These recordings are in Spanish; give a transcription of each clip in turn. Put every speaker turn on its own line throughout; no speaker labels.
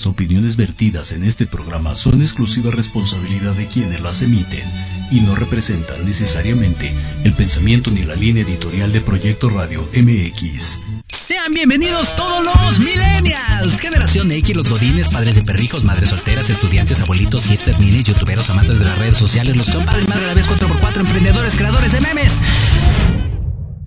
Las opiniones vertidas en este programa son exclusiva responsabilidad de quienes las emiten y no representan necesariamente el pensamiento ni la línea editorial de Proyecto Radio MX.
Sean bienvenidos todos los millennials, generación X, los godines, padres de perrijos, madres solteras, estudiantes, abuelitos, hipsters, minis, youtuberos, amantes de las redes sociales, los compadres madre a la vez 4x4, emprendedores, creadores de memes.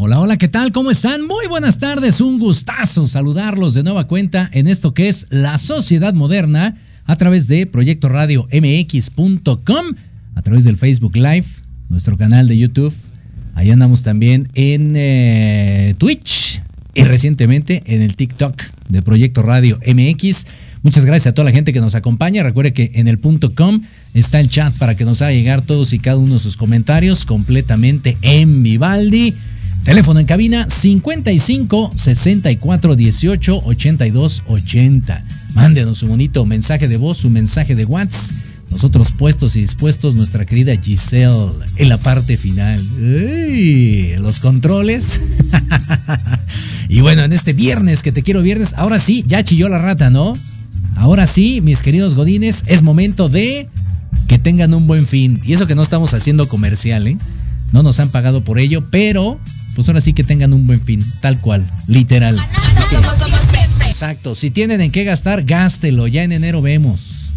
Hola, hola, ¿qué tal? ¿Cómo están? Muy buenas tardes, un gustazo saludarlos de nueva cuenta en esto que es la sociedad moderna a través de Proyecto Radio MX.com, a través del Facebook Live, nuestro canal de YouTube. Ahí andamos también en eh, Twitch y recientemente en el TikTok de Proyecto Radio MX. Muchas gracias a toda la gente que nos acompaña. Recuerde que en el punto com está el chat para que nos haga llegar todos y cada uno de sus comentarios completamente en Vivaldi. Teléfono en cabina 55 64 18 82 80. Mándenos un bonito mensaje de voz, un mensaje de WhatsApp. Nosotros puestos y dispuestos, nuestra querida Giselle en la parte final. los controles. y bueno, en este viernes que te quiero viernes, ahora sí, ya chilló la rata, ¿no? Ahora sí, mis queridos godines, es momento de que tengan un buen fin. Y eso que no estamos haciendo comercial, ¿eh? No nos han pagado por ello, pero pues ahora sí que tengan un buen fin, tal cual, literal. Exacto, si tienen en qué gastar, gástelo, ya en enero vemos.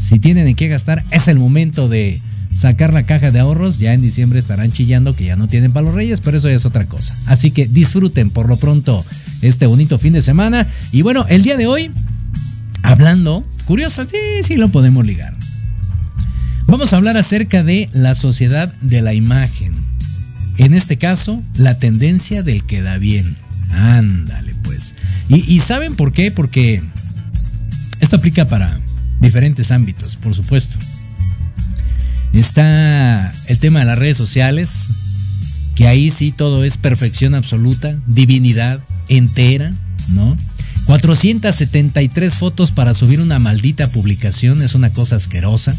Si tienen en qué gastar, es el momento de sacar la caja de ahorros, ya en diciembre estarán chillando que ya no tienen para reyes, pero eso ya es otra cosa. Así que disfruten por lo pronto este bonito fin de semana. Y bueno, el día de hoy, hablando, curioso, sí, sí lo podemos ligar. Vamos a hablar acerca de la sociedad de la imagen. En este caso, la tendencia del que da bien. Ándale, pues. Y, ¿saben por qué? Porque esto aplica para diferentes ámbitos, por supuesto. Está el tema de las redes sociales, que ahí sí todo es perfección absoluta, divinidad entera, ¿no? 473 fotos para subir una maldita publicación es una cosa asquerosa.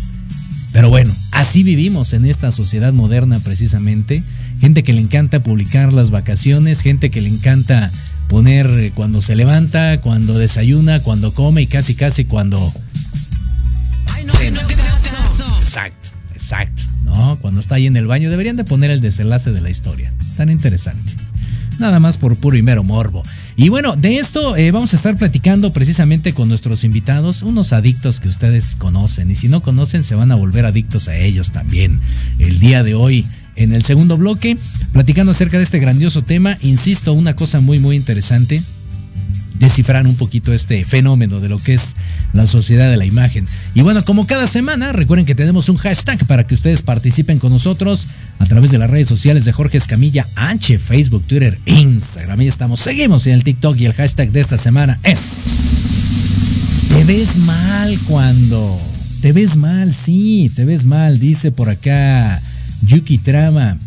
Pero bueno, así vivimos en esta sociedad moderna precisamente gente que le encanta publicar las vacaciones, gente que le encanta poner eh, cuando se levanta, cuando desayuna, cuando come y casi casi cuando... Exacto, exacto. ¿no? Cuando está ahí en el baño deberían de poner el desenlace de la historia. Tan interesante. Nada más por puro y mero morbo. Y bueno, de esto eh, vamos a estar platicando precisamente con nuestros invitados, unos adictos que ustedes conocen. Y si no conocen, se van a volver adictos a ellos también. El día de hoy en el segundo bloque, platicando acerca de este grandioso tema. Insisto, una cosa muy, muy interesante descifrar un poquito este fenómeno de lo que es la sociedad de la imagen. Y bueno, como cada semana, recuerden que tenemos un hashtag para que ustedes participen con nosotros a través de las redes sociales de Jorge Escamilla H, Facebook, Twitter, Instagram. Ahí estamos, seguimos en el TikTok y el hashtag de esta semana es... Te ves mal cuando... Te ves mal, sí, te ves mal, dice por acá Yuki Trama.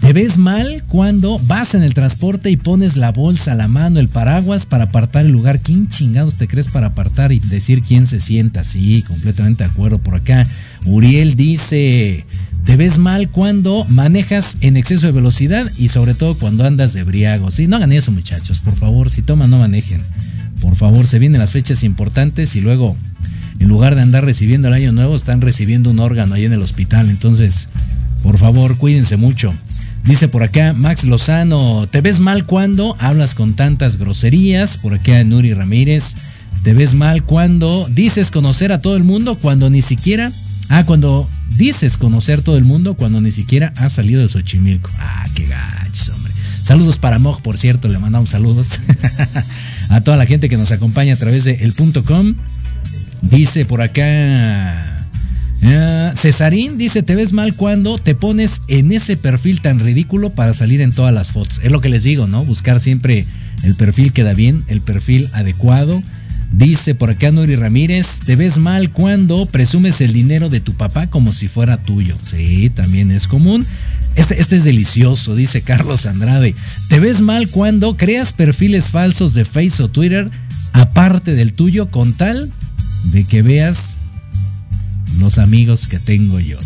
¿Te ves mal cuando vas en el transporte y pones la bolsa, la mano, el paraguas para apartar el lugar? ¿Quién chingados te crees para apartar y decir quién se sienta? Sí, completamente de acuerdo por acá. Uriel dice, ¿te ves mal cuando manejas en exceso de velocidad y sobre todo cuando andas de briago? Sí, no hagan eso muchachos, por favor, si toman no manejen. Por favor, se vienen las fechas importantes y luego, en lugar de andar recibiendo el año nuevo, están recibiendo un órgano ahí en el hospital. Entonces, por favor, cuídense mucho. Dice por acá Max Lozano, ¿te ves mal cuando hablas con tantas groserías? Por acá Nuri Ramírez, ¿te ves mal cuando dices conocer a todo el mundo cuando ni siquiera... Ah, cuando dices conocer todo el mundo cuando ni siquiera has salido de Xochimilco. Ah, qué gachos, hombre. Saludos para Moj, por cierto, le mandamos saludos a toda la gente que nos acompaña a través de el punto com. Dice por acá Ah, Cesarín dice, te ves mal cuando te pones en ese perfil tan ridículo para salir en todas las fotos. Es lo que les digo, ¿no? Buscar siempre el perfil que da bien, el perfil adecuado. Dice por acá Nuri Ramírez, te ves mal cuando presumes el dinero de tu papá como si fuera tuyo. Sí, también es común. Este, este, es delicioso, dice Carlos Andrade. Te ves mal cuando creas perfiles falsos de Facebook o Twitter aparte del tuyo con tal de que veas los amigos que tengo yo.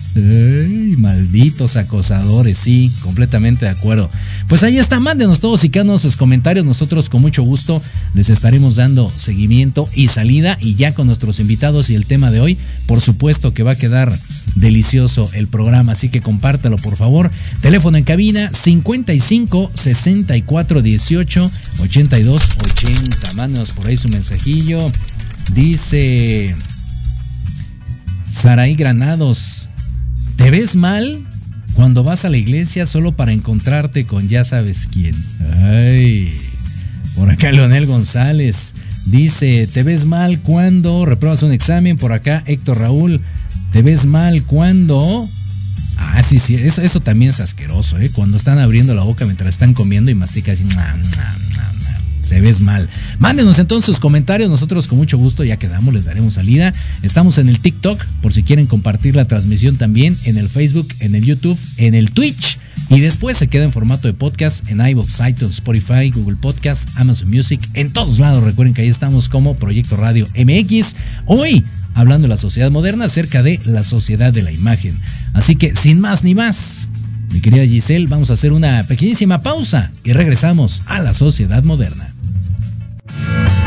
Malditos acosadores, sí, completamente de acuerdo. Pues ahí está, mándenos todos y cada sus comentarios. Nosotros con mucho gusto les estaremos dando seguimiento y salida. Y ya con nuestros invitados y el tema de hoy, por supuesto que va a quedar delicioso el programa. Así que compártelo, por favor. Teléfono en cabina 55 64 18 82 80. Mándenos por ahí su mensajillo. Dice. Saraí Granados, ¿te ves mal cuando vas a la iglesia solo para encontrarte con ya sabes quién? Ay, por acá Leonel González dice, ¿te ves mal cuando repruebas un examen? Por acá Héctor Raúl, ¿te ves mal cuando... Ah, sí, sí, eso, también es asqueroso, ¿eh? Cuando están abriendo la boca mientras están comiendo y masticas así se ves mal. Mándenos entonces sus comentarios, nosotros con mucho gusto ya quedamos, les daremos salida. Estamos en el TikTok, por si quieren compartir la transmisión también, en el Facebook, en el YouTube, en el Twitch. Y después se queda en formato de podcast en iVoox, iTunes, Spotify, Google Podcast, Amazon Music, en todos lados. Recuerden que ahí estamos como Proyecto Radio MX. Hoy hablando de la sociedad moderna acerca de la sociedad de la imagen. Así que sin más ni más, mi querida Giselle, vamos a hacer una pequeñísima pausa y regresamos a la sociedad moderna. Bye.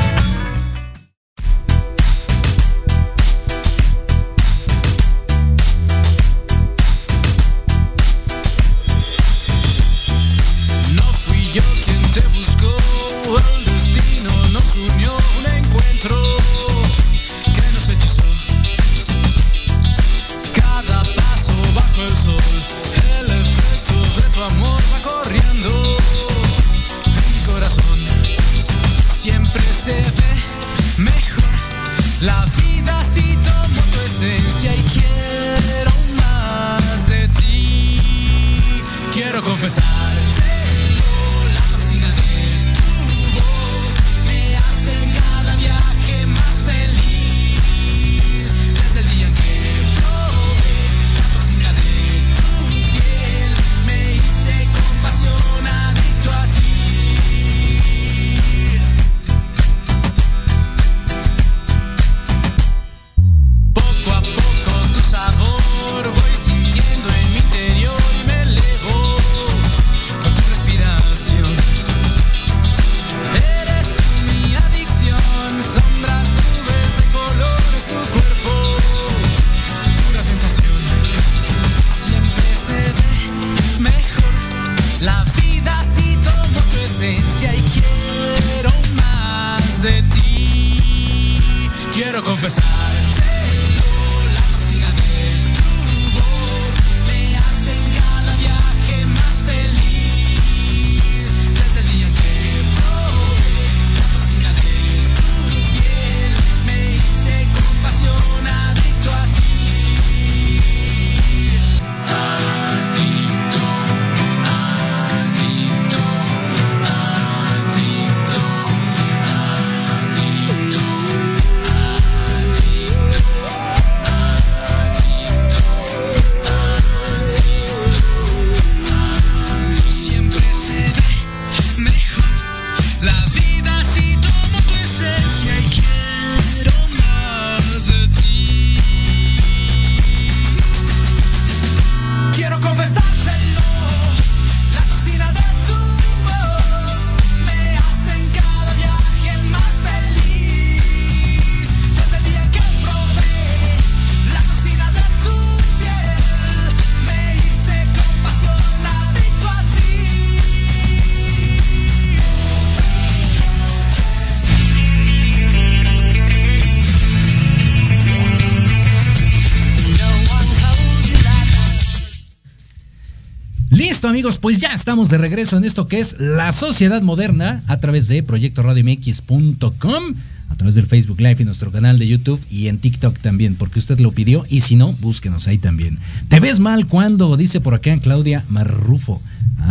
Pues ya estamos de regreso en esto que es la sociedad moderna a través de Proyecto proyectoradiomx.com, a través del Facebook Live y nuestro canal de YouTube y en TikTok también, porque usted lo pidió y si no, búsquenos ahí también. ¿Te ves mal cuando? Dice por acá Claudia Marrufo.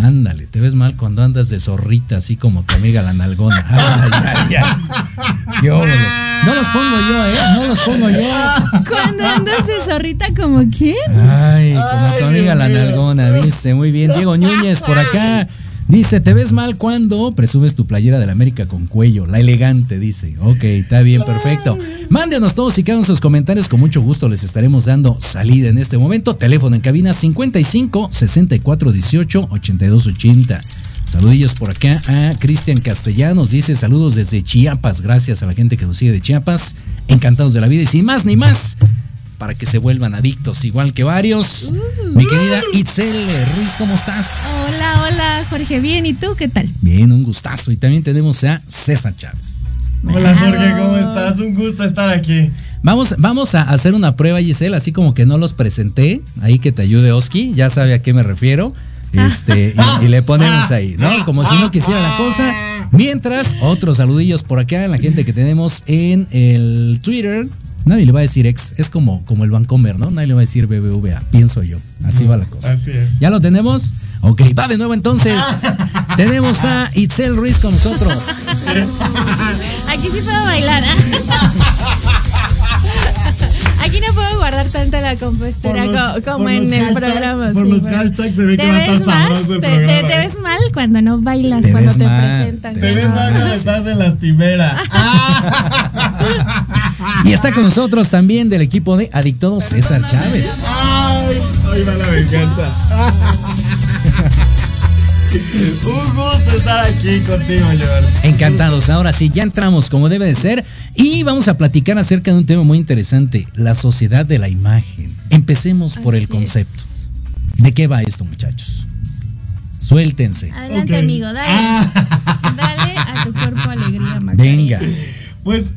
Ándale, te ves mal cuando andas de zorrita, así como tu amiga la nalgona. Ay, ay, ay. No los pongo yo, ¿eh? No los pongo yo.
Cuando andas de zorrita, ¿como quién?
Ay, como tu amiga la nalgona, dice. Muy bien. Diego Núñez por acá. Dice, te ves mal cuando presumes tu playera de la América con cuello, la elegante, dice. Ok, está bien, perfecto. Mándenos todos y cada sus comentarios, con mucho gusto les estaremos dando salida en este momento. Teléfono en cabina 55 64 18 82 80. Saludillos por acá a Cristian Castellanos, dice saludos desde Chiapas, gracias a la gente que nos sigue de Chiapas, encantados de la vida y sin más ni más, para que se vuelvan adictos, igual que varios. Mi querida Itzel Ruiz, ¿cómo estás?
Hola, hola, Jorge, bien, ¿y tú qué tal?
Bien, un gustazo. Y también tenemos a César Chávez.
Hola, Jorge, ¿cómo estás? Un gusto estar aquí.
Vamos, vamos a hacer una prueba, Giselle, así como que no los presenté. Ahí que te ayude Oski, ya sabe a qué me refiero. Este, y, y, le ponemos ahí, ¿no? Como si no quisiera la cosa. Mientras, otros saludillos por acá, la gente que tenemos en el Twitter, Nadie le va a decir ex, es como, como el Vancomer, ¿no? Nadie le va a decir BBVA, pienso yo. Así va la cosa.
Así es.
¿Ya lo tenemos? Ok, va de nuevo entonces. tenemos a Itzel Ruiz con nosotros.
Aquí sí puedo bailar. ¿eh? Aquí no puedo guardar tanta la compostura los, como en el programa.
Por sí, los hashtags se ve que va a estar sabroso el
te,
programa.
Te, te, ves mal cuando no bailas, te cuando te mal, presentan.
Te, te ves mal cuando estás de lastimera.
y está con nosotros también del equipo de Adictodos César Chávez.
Ay, hoy va la venganza. Un gusto estar aquí contigo, George.
Encantados. Ahora sí, ya entramos como debe de ser y vamos a platicar acerca de un tema muy interesante, la sociedad de la imagen. Empecemos por
Así
el concepto.
es.
¿De qué va esto, muchachos? Suéltense.
Adelante, amigo, dale. Dale a tu cuerpo alegría, Macarena.
Venga.
Pues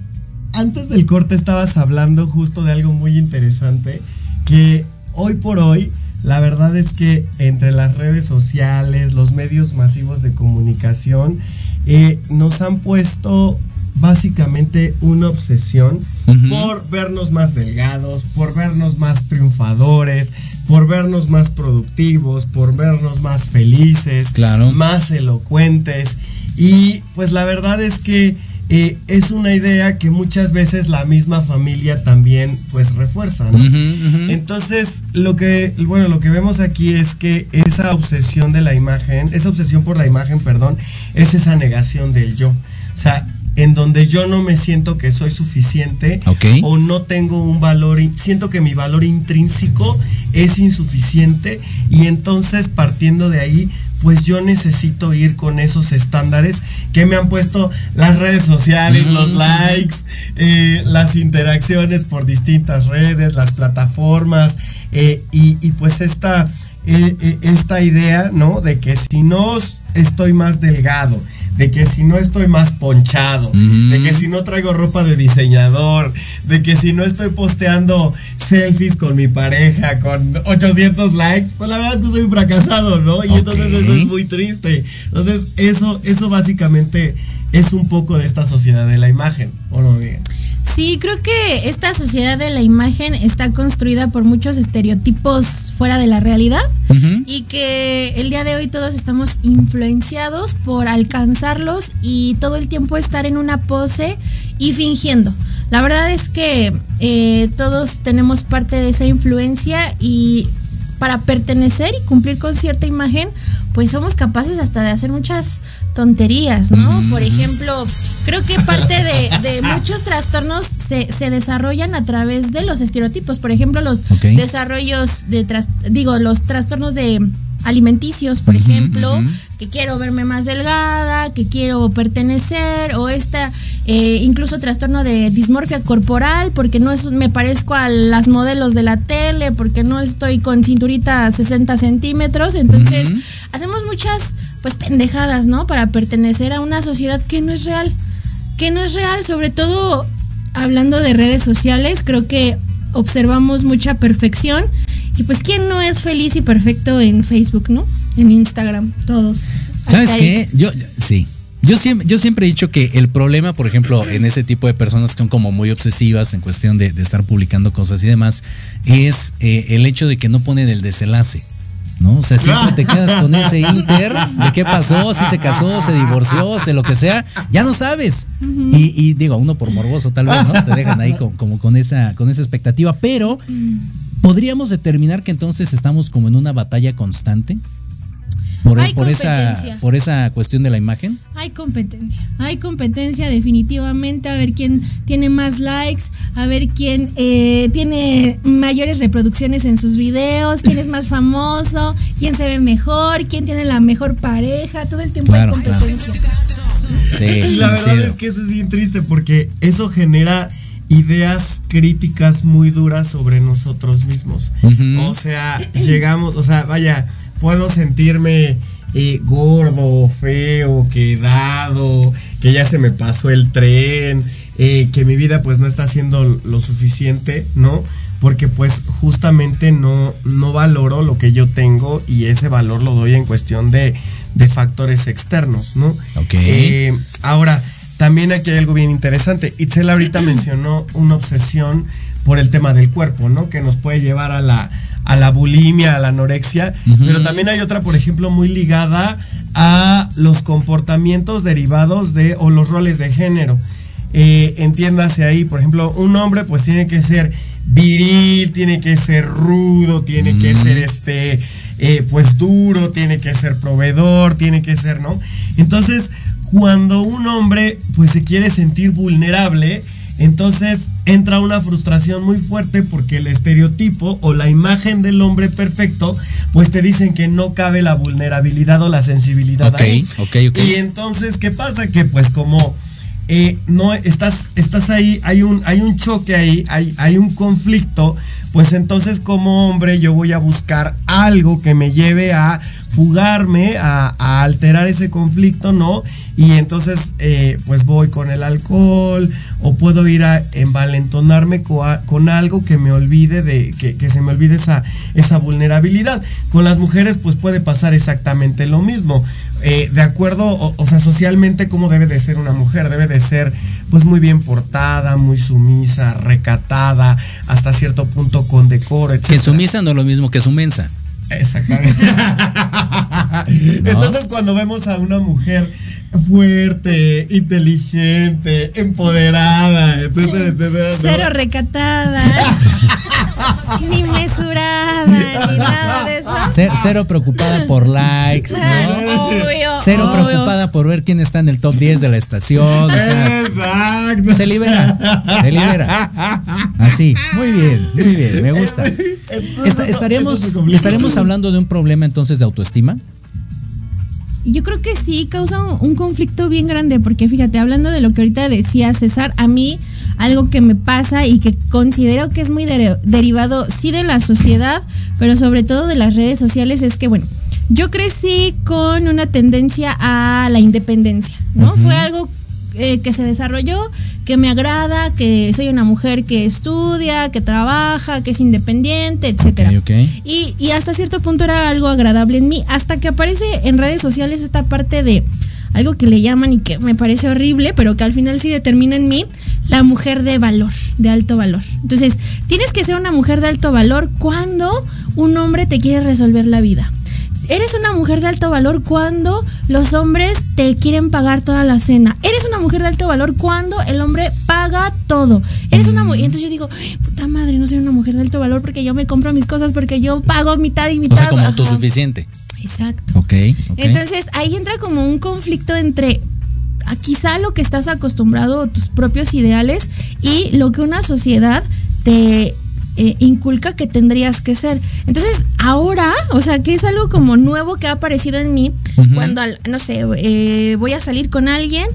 antes del corte estabas hablando justo de algo muy interesante que hoy por hoy la verdad es que entre las redes sociales, los medios masivos de comunicación, eh, nos han puesto básicamente una obsesión por vernos más delgados, por vernos más triunfadores, por vernos más productivos, por vernos más felices,
Claro.
más elocuentes. Y pues la verdad es que eh, es una idea que muchas veces la misma familia también pues refuerza, ¿no? Entonces, lo que, bueno, lo que vemos aquí es que esa obsesión de la imagen, esa obsesión por la imagen, perdón, es esa negación del yo. O sea, en donde yo no me siento que soy suficiente o no tengo un valor, siento que mi valor intrínseco es insuficiente y entonces partiendo de ahí, pues yo necesito ir con esos estándares que me han puesto las redes sociales,
Ujú.
los likes, eh, las interacciones por distintas redes, las plataformas eh, y, y pues esta, eh, esta idea, ¿no? De que si no estoy más delgado, de que si no estoy más ponchado, de que si no traigo ropa de diseñador, de que si no estoy posteando selfies con mi pareja con 800 likes, pues la verdad es que soy un fracasado, ¿no? Y entonces eso es muy triste. Entonces eso, eso básicamente es un poco de esta sociedad de la imagen, ¿o no, amiga?
Sí, creo que esta sociedad de la imagen está construida por muchos estereotipos fuera de la realidad y que el día de hoy todos estamos influenciados por alcanzarlos y todo el tiempo estar en una pose y fingiendo. La verdad es que eh, todos tenemos parte de esa influencia y para pertenecer y cumplir con cierta imagen, pues somos capaces hasta de hacer muchas tonterías, ¿no? Por ejemplo, creo que parte de, de muchos trastornos se, se desarrollan a través de los estereotipos. Por ejemplo, los desarrollos de, tras- digo, los trastornos de alimenticios, por ejemplo, que quiero verme más delgada, que quiero pertenecer, o esta, eh, incluso trastorno de dismorfia corporal, porque no es, me parezco a las modelos de la tele, porque no estoy con cinturita 60 centímetros, entonces hacemos muchas, pues, pendejadas, ¿no? Para pertenecer a una sociedad que no es real, que no es real, sobre todo hablando de redes sociales, creo que observamos mucha perfección. Y pues, ¿quién no es feliz y perfecto en Facebook, no? En Instagram, todos.
¿Sabes qué? Yo, sí. Yo siempre, yo siempre he dicho que el problema, por ejemplo, en ese tipo de personas que son como muy obsesivas en cuestión de, de estar publicando cosas y demás, es eh, el hecho de que no ponen el desenlace. ¿no? O sea, siempre te quedas con ese inter de qué pasó, si se casó, se divorció, se lo que sea, ya no sabes. y, digo, uno por morboso tal vez, ¿no? Te dejan ahí como, con esa, con esa expectativa, pero podríamos determinar que entonces estamos como en una batalla constante por, esa, por esa cuestión de la imagen?
Hay competencia, hay competencia definitivamente, a ver quién tiene más likes, a ver quién eh, tiene mayores reproducciones en sus videos, quién es más famoso, quién se ve mejor, quién tiene la mejor pareja, todo el tiempo hay competencia.
y la verdad es que eso es bien triste porque eso genera ideas críticas muy duras sobre nosotros mismos. O sea, llegamos, o sea, vaya, puedo sentirme eh, gordo, feo, quedado, que ya se me pasó el tren, eh, que mi vida pues no está haciendo lo suficiente, ¿no? Porque pues justamente no, no valoro lo que yo tengo y ese valor lo doy en cuestión de, factores externos, ¿no?
Ok.
Eh, ahora, también aquí hay algo bien interesante. Itzel ahorita mencionó una obsesión por el tema del cuerpo, ¿no? Que nos puede llevar a la, a la bulimia, a la anorexia, pero también hay otra, por ejemplo, muy ligada a los comportamientos derivados de o los roles de género. Eh, entiéndase ahí, por ejemplo, un hombre pues tiene que ser viril, tiene que ser rudo, tiene que ser este, eh, pues duro, tiene que ser proveedor, tiene que ser, ¿no? Entonces, cuando un hombre pues se quiere sentir vulnerable, entonces entra una frustración muy fuerte porque el estereotipo o la imagen del hombre perfecto, pues te dicen que no cabe la vulnerabilidad o la sensibilidad
ahí.
Y entonces, ¿qué pasa? Que pues como eh, no estás, estás ahí, hay un, hay un choque ahí, hay, hay un conflicto pues entonces como hombre yo voy a buscar algo que me lleve a fugarme, a, alterar ese conflicto, ¿no? Y entonces eh, pues voy con el alcohol o puedo ir a envalentonarme con, algo que me olvide de, que, se me olvide esa, esa vulnerabilidad. Con las mujeres pues puede pasar exactamente lo mismo. Eh, de acuerdo, o, sea, socialmente cómo debe de ser una mujer, debe de ser pues muy bien portada, muy sumisa, recatada, hasta cierto punto con decoro, etc.
Que sumisa no es lo mismo que sumensa.
Exactamente. Entonces cuando vemos a una mujer fuerte, inteligente, empoderada, etcétera, etcétera.
Cero recatada, ni mesurada, ni nada de eso.
Cero, preocupada por likes, ¿no? Cero preocupada por ver quién está en el top 10 de la estación.
Exacto.
Se libera, se libera. Así, muy bien, muy bien, me gusta. estaríamos, estaríamos hablando de un problema entonces de autoestima.
Yo creo que sí causa un, conflicto bien grande, porque fíjate, hablando de lo que ahorita decía César, a mí algo que me pasa y que considero que es muy derivado, sí, de la sociedad, pero sobre todo de las redes sociales, es que, bueno, yo crecí con una tendencia a la independencia, ¿no? Fue algo eh, que se desarrolló, que me agrada, que soy una mujer que estudia, que trabaja, que es independiente, etcétera. Y, y hasta cierto punto era algo agradable en mí, hasta que aparece en redes sociales esta parte de algo que le llaman y que me parece horrible, pero que al final sí determina en mí la mujer de valor, de alto valor. Entonces, tienes que ser una mujer de alto valor cuando un hombre te quiere resolver la vida eres una mujer de alto valor cuando los hombres te quieren pagar toda la cena. Eres una mujer de alto valor cuando el hombre paga todo. Eres una mujer. Entonces yo digo, puta madre, no soy una mujer de alto valor porque yo me compro mis cosas, porque yo pago mitad y mitad. O
sea, como autosuficiente.
Exacto.
Ok.
Entonces ahí entra como un conflicto entre quizá lo que estás acostumbrado, tus propios ideales y lo que una sociedad te eh, inculca que tendrías que ser. Entonces, ahora, o sea, que es algo como nuevo que ha aparecido en mí, cuando, no sé, eh, voy a salir con alguien,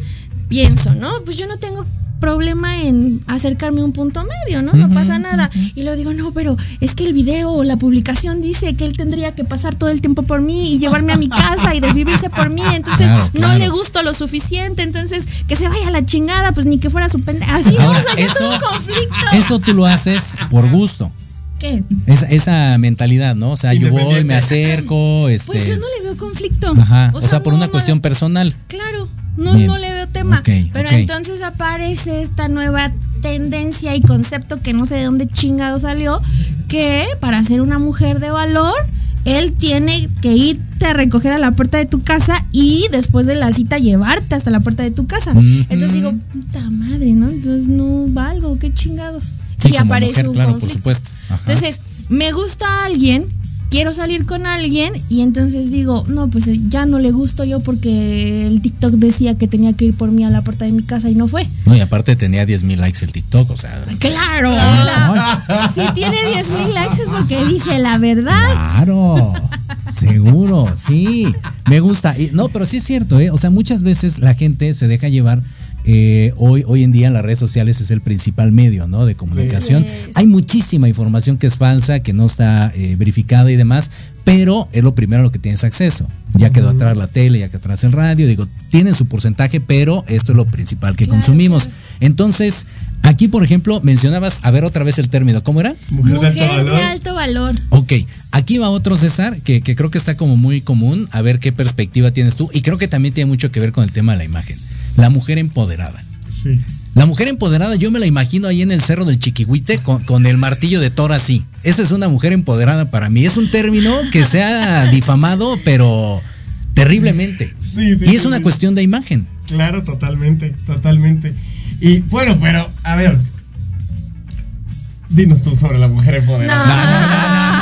pienso, ¿no? Pues yo no tengo problema en acercarme a un punto medio, ¿no? No pasa nada. Y luego digo, no, pero es que el video o la publicación dice que él tendría que pasar todo el tiempo por mí y llevarme a mi casa y desvivirse por mí, entonces no le gusto lo suficiente, entonces que se vaya a la chingada, pues ni que fuera su pendeja. Así no, eso, un conflicto.
Eso tú lo haces por gusto.
¿Qué?
Esa, esa mentalidad, ¿no? O sea, yo voy, me acerco. Este...
Pues yo no le veo conflicto.
Ajá. O, sea, por una cuestión personal.
Claro no, no le veo tema. pero entonces aparece esta nueva tendencia y concepto que no sé de dónde chingado salió, que para ser una mujer de valor él tiene que irte a recoger a la puerta de tu casa y después de la cita llevarte hasta la puerta de tu casa. Entonces digo, puta madre, ¿no? Entonces no valgo, qué chingados. y aparece un
claro, por supuesto.
Entonces, me gusta alguien quiero salir con alguien y entonces digo, no, pues eh, ya no le gusto yo porque el TikTok decía que tenía que ir por mí a la puerta de mi casa y no fue.
No, y aparte tenía 10 mil likes el TikTok, o sea.
Claro, si tiene 10 mil likes es porque dice la verdad.
Claro, seguro, sí, me gusta. No, pero sí es cierto, ¿eh? O sea, muchas veces la gente se deja llevar eh, hoy, hoy en día las redes sociales es el principal medio ¿no? de comunicación. Hay muchísima información que es falsa, que no está eh, verificada y demás, pero es lo primero a lo que tienes acceso. Ya quedó atrás la tele, ya quedó atrás el radio, digo, tienen su porcentaje, pero esto es lo principal que consumimos. Entonces, aquí, por ejemplo, mencionabas, a ver otra vez el término, ¿cómo era?
Mujer, de, alto valor.
Ok, aquí va otro César, que, que creo que está como muy común, a ver qué perspectiva tienes tú, y creo que también tiene mucho que ver con el tema de la imagen la mujer empoderada. Sí. La mujer empoderada, yo me la imagino ahí en el cerro del Chiquihuite con, el martillo de Thor así. Esa es una mujer empoderada para mí. Es un término que se ha difamado, pero terriblemente. Sí, sí, y es una cuestión de imagen.
Claro, totalmente, totalmente. Y bueno, pero, a ver. Dinos tú sobre la mujer empoderada.
no.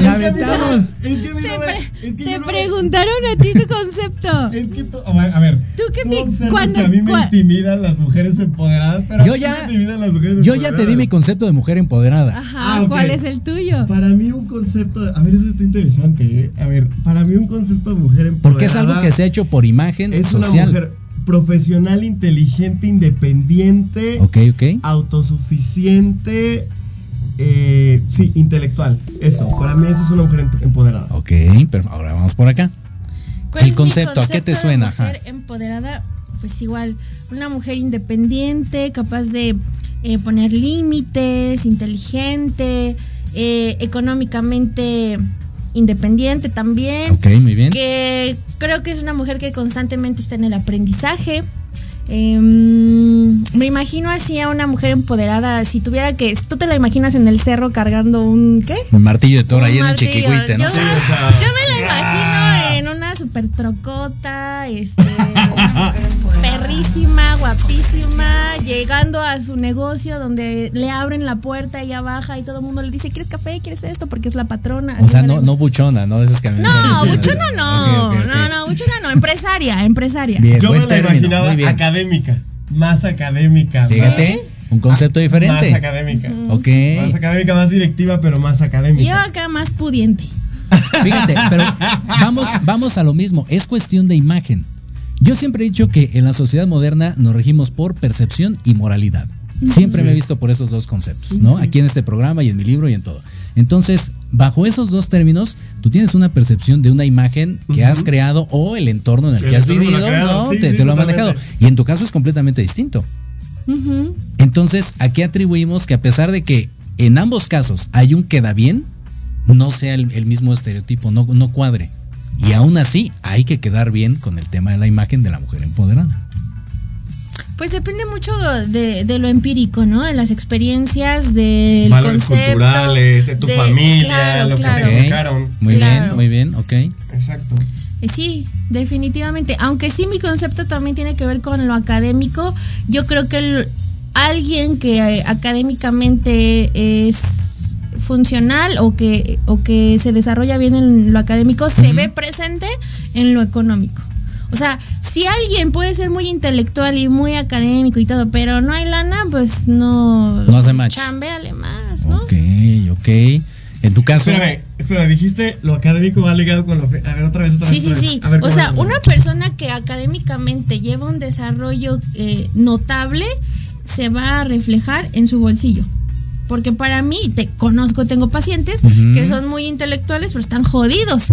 Ya aventamos. Es que,
te, preguntaron a ti tu concepto.
Es que tú, a ver, tú que cuando, a mí me intimidan las mujeres empoderadas, pero
yo ya, las mujeres yo ya te di mi concepto de mujer empoderada.
Ajá, ah, ¿cuál es el tuyo?
Para mí un concepto, a ver, eso está interesante, ¿eh? A ver, para mí un concepto de mujer empoderada.
Porque es algo que se ha hecho por imagen es social. Una mujer
profesional, inteligente, independiente,
okay, okay.
autosuficiente, eh, sí, intelectual. Eso, para mí eso es una mujer empoderada.
Ok, pero ahora vamos por acá. El concepto, ¿a qué te suena?
mujer empoderada, pues igual, una mujer independiente, capaz de eh, poner límites, inteligente, eh, económicamente independiente también.
Ok, muy bien.
Que creo que es una mujer que constantemente está en el aprendizaje. Em, me imagino así a una mujer empoderada, si tuviera que, tú te la imaginas en el cerro cargando un, ¿qué?
Un martillo de toro ahí en el chiquihuite,
¿no? Yo, yo me la imagino en una super trocota, este, perrísima, guapísima, llegando a su negocio donde le abren la puerta, ella baja y todo el mundo le dice, ¿quieres café? ¿Quieres esto? Porque es la patrona.
O sea, no, no buchona, ¿no? De esas
no, buchona no, no, no, buchona no, empresaria, empresaria.
yo me la imaginaba académica, más académica.
Fíjate. Un concepto diferente.
Más académica.
Ok.
Más académica, más directiva, pero más académica.
Yo acá más pudiente.
Fíjate, pero vamos, vamos a lo mismo. Es cuestión de imagen. Yo siempre he dicho que en la sociedad moderna nos regimos por percepción y moralidad. Siempre me he visto por esos dos conceptos, ¿no? Aquí en este programa y en mi libro y en todo. Entonces, bajo esos dos términos, tú tienes una percepción de una imagen que has creado o el entorno en el, que has vivido, ¿no? te, lo ha manejado. Y en tu caso es completamente distinto. Entonces, aquí atribuimos que a pesar de que en ambos casos hay un queda bien, no sea el, mismo estereotipo, no, no cuadre. Y aún así hay que quedar bien con el tema de la imagen de la mujer empoderada.
Pues depende mucho de, lo empírico, ¿no? De las experiencias, del
Valores culturales, de tu familia, lo que te educaron.
Muy bien, muy bien, ok.
Exacto.
Eh, sí, definitivamente. Aunque sí mi concepto también tiene que ver con lo académico, yo creo que alguien que eh, académicamente es funcional o que, o que se desarrolla bien en lo académico se ve presente en lo económico. O sea, si alguien puede ser muy intelectual y muy académico y todo, pero no hay lana, pues no.
No hace match.
Chambeale más, ¿no?
Ok, ok. En tu caso.
Espérame, espérame, dijiste lo académico va ligado con lo. A ver, otra vez, otra
vez. Sí, sí, sí. o sea, una persona que académicamente lleva un desarrollo eh, notable se va a reflejar en su bolsillo. Porque para mí, te conozco, tengo pacientes que son muy intelectuales, pero están jodidos.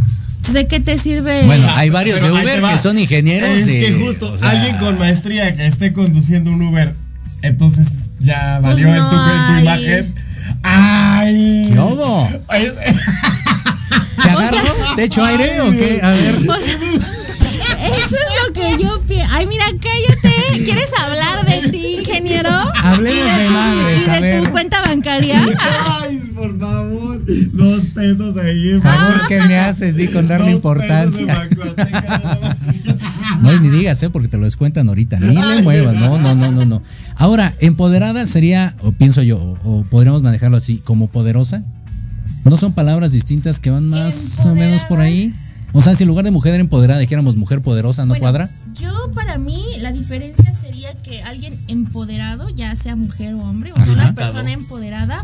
¿De qué te sirve?
Bueno, hay varios de Uber que son ingenieros.
Es que justo alguien con maestría que esté conduciendo un Uber, entonces ya valió pues en, tu, imagen. ¡Ay!
¿Qué hubo? ¿Te agarro? ¿Te echo aire o qué? A ver.
Eso es lo que yo pienso. Ay, mira, cállate. ¿Quieres hablar de ti, ingeniero?
Hablemos de, madres.
¿Y de tu cuenta bancaria?
Ay, por favor. No, pesos ahí.
Favor, ¿qué me haces? Sí, con darle importancia. No, ni digas, ¿eh? Porque te lo descuentan ahorita. Ni le muevas. No, no, no, no, no. Ahora, empoderada sería, o pienso yo, o, podríamos manejarlo así, como poderosa. ¿No son palabras distintas que van más o menos por ahí? O sea, si en lugar de mujer empoderada dijéramos mujer poderosa, ¿no cuadra?
Yo, para mí, la diferencia sería que alguien empoderado, ya sea mujer o hombre, o sea, una persona empoderada,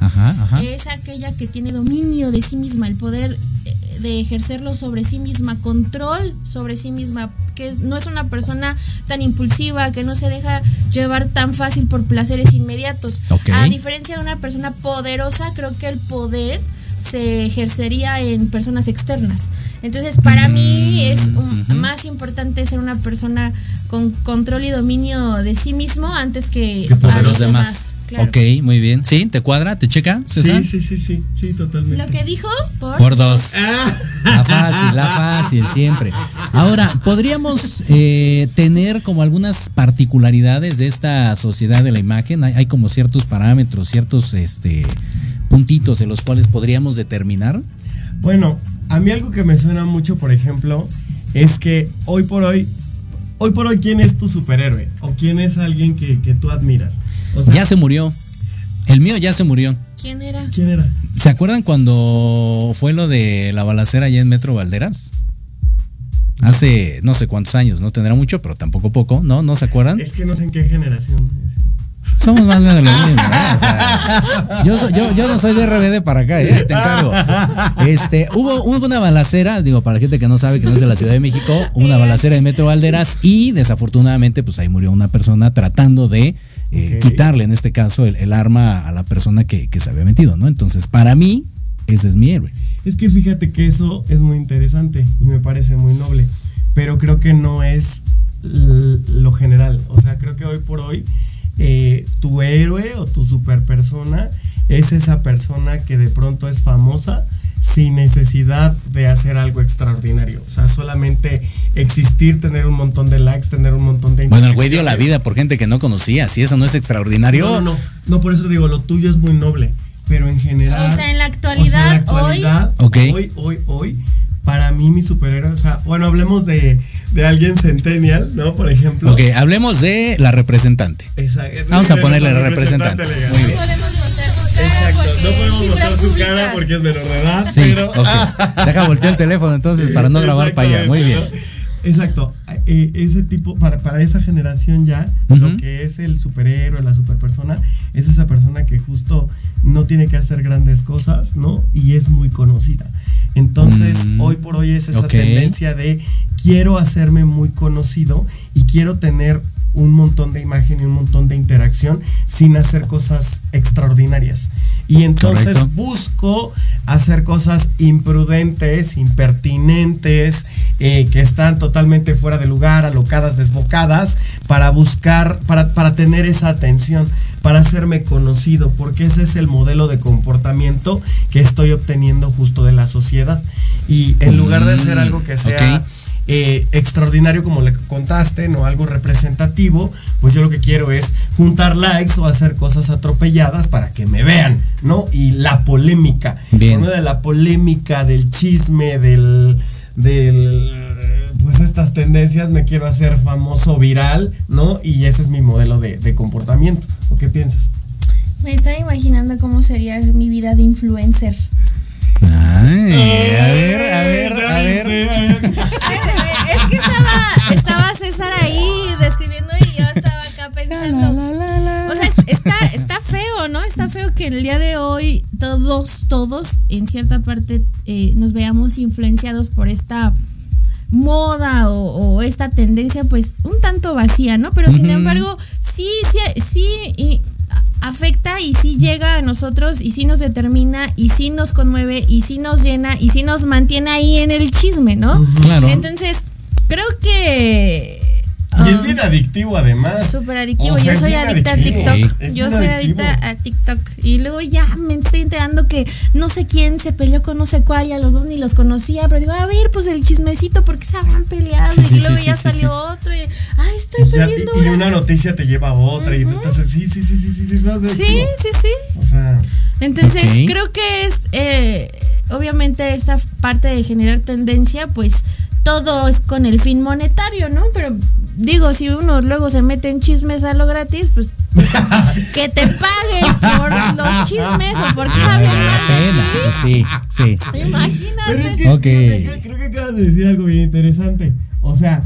es aquella que tiene dominio de sí misma, el poder eh, de ejercerlo sobre sí misma, control sobre sí misma, que no es una persona tan impulsiva, que no se deja llevar tan fácil por placeres inmediatos. A diferencia de una persona poderosa, creo que el poder se ejercería en personas externas. Entonces, para mí es más importante ser una persona con control y dominio de sí mismo antes que,
a los demás. Ok, muy bien. ¿Sí? ¿Te cuadra? ¿Te checa?
Sí, sí, sí, sí, sí, totalmente.
Lo que dijo
por, por dos. Ah. La fácil, la fácil, siempre. Ahora, ¿podríamos eh, tener como algunas particularidades de esta sociedad de la imagen? Hay, hay como ciertos parámetros, ciertos este, puntitos en los cuales podríamos determinar?
Bueno, a mí algo que me suena mucho, por ejemplo, es que hoy por hoy, hoy por hoy, ¿quién es tu superhéroe? ¿O quién es alguien que, tú admiras?
ya se murió. El mío ya se murió.
¿Quién era?
¿Quién era?
¿Se acuerdan cuando fue lo de la balacera allá en Metro Valderas? Hace no sé cuántos años, no tendrá mucho, pero tampoco poco, ¿no? ¿No se acuerdan?
Es que no sé en qué generación
somos más o menos lo mismo. ¿eh? yo, yo, no soy de RBD para acá, ¿eh? te encargo. Este, hubo, una balacera, digo, para la gente que no sabe que no es de la Ciudad de México, una balacera en Metro Valderas y desafortunadamente, pues ahí murió una persona tratando de eh, quitarle, en este caso, el, arma a la persona que, que se había metido, ¿no? Entonces, para mí, ese es mi héroe.
Es que fíjate que eso es muy interesante y me parece muy noble, pero creo que no es lo general. O sea, creo que hoy por hoy eh, tu héroe o tu super persona es esa persona que de pronto es famosa sin necesidad de hacer algo extraordinario. O sea, solamente existir, tener un montón de likes, tener un montón de...
Bueno, el güey dio la vida por gente que no conocía. Si eso no es extraordinario...
No, no, no. por eso digo, lo tuyo es muy noble. Pero en general...
O sea, en la actualidad, hoy...
Hoy, hoy, hoy, para mí mi superhéroe, o sea, bueno, hablemos de, de alguien centennial, ¿no? Por ejemplo.
Ok, hablemos de la representante. Exacto. Vamos a ponerle la representante. Muy bien.
Exacto, no podemos mostrar su cara porque es menor de edad, sí, pero.
Deja voltear el teléfono entonces para no grabar para allá. Muy bien.
Exacto, eh, ese tipo, para, para esa generación ya, lo que es el superhéroe, la superpersona, es esa persona que justo no tiene que hacer grandes cosas, ¿no? Y es muy conocida. Entonces, mm. hoy por hoy es esa tendencia de quiero hacerme muy conocido y quiero tener un montón de imagen y un montón de interacción sin hacer cosas extraordinarias. Y entonces busco hacer cosas imprudentes, impertinentes, eh, que están totalmente fuera de lugar, alocadas, desbocadas, para buscar, para, para tener esa atención, para hacerme conocido, porque ese es el modelo de comportamiento que estoy obteniendo justo de la sociedad. Y en lugar de hacer algo que sea... Eh, extraordinario como le contaste, no algo representativo, pues yo lo que quiero es juntar likes o hacer cosas atropelladas para que me vean, ¿no? Y la polémica, Bien. de la polémica, del chisme, del, del pues estas tendencias me quiero hacer famoso viral, ¿no? Y ese es mi modelo de, de comportamiento. ¿O qué piensas?
Me estaba imaginando cómo sería mi vida de influencer.
Ay, a ver, a ver, a ver.
Es que estaba, estaba César ahí describiendo y yo estaba acá pensando. O sea, está, está feo, ¿no? Está feo que el día de hoy todos, todos, en cierta parte, eh, nos veamos influenciados por esta moda o, esta tendencia, pues un tanto vacía, ¿no? Pero sin embargo, sí, sí, sí afecta y sí llega a nosotros y sí nos determina y sí nos conmueve y sí nos llena y sí nos mantiene ahí en el chisme, ¿no?
Claro.
Entonces, creo que
y es bien adictivo además.
Súper adictivo. yo soy adicta a TikTok. Yo soy adicta a TikTok. Y luego ya me estoy enterando que no sé quién se peleó con no sé cuál y a los dos ni los conocía. Pero digo, a ver, pues el chismecito, ¿por qué se habrán peleado? y luego ya salió otro. Y, ay, estoy perdiendo.
Y, una noticia te lleva a otra. Y tú estás así, sí, sí, sí, sí, sí.
Sí, sí, sí. O sea. Entonces, creo que es. Eh, obviamente esta parte de generar tendencia, pues todo es con el fin monetario, ¿no? Pero digo, si uno luego se mete en chismes a lo gratis, pues que te paguen por los chismes o porque hablen mal de ti.
Pues sí, sí.
Imagínate.
Pero es que,
Ok.
fíjate, creo que acabas de decir algo bien interesante. O sea,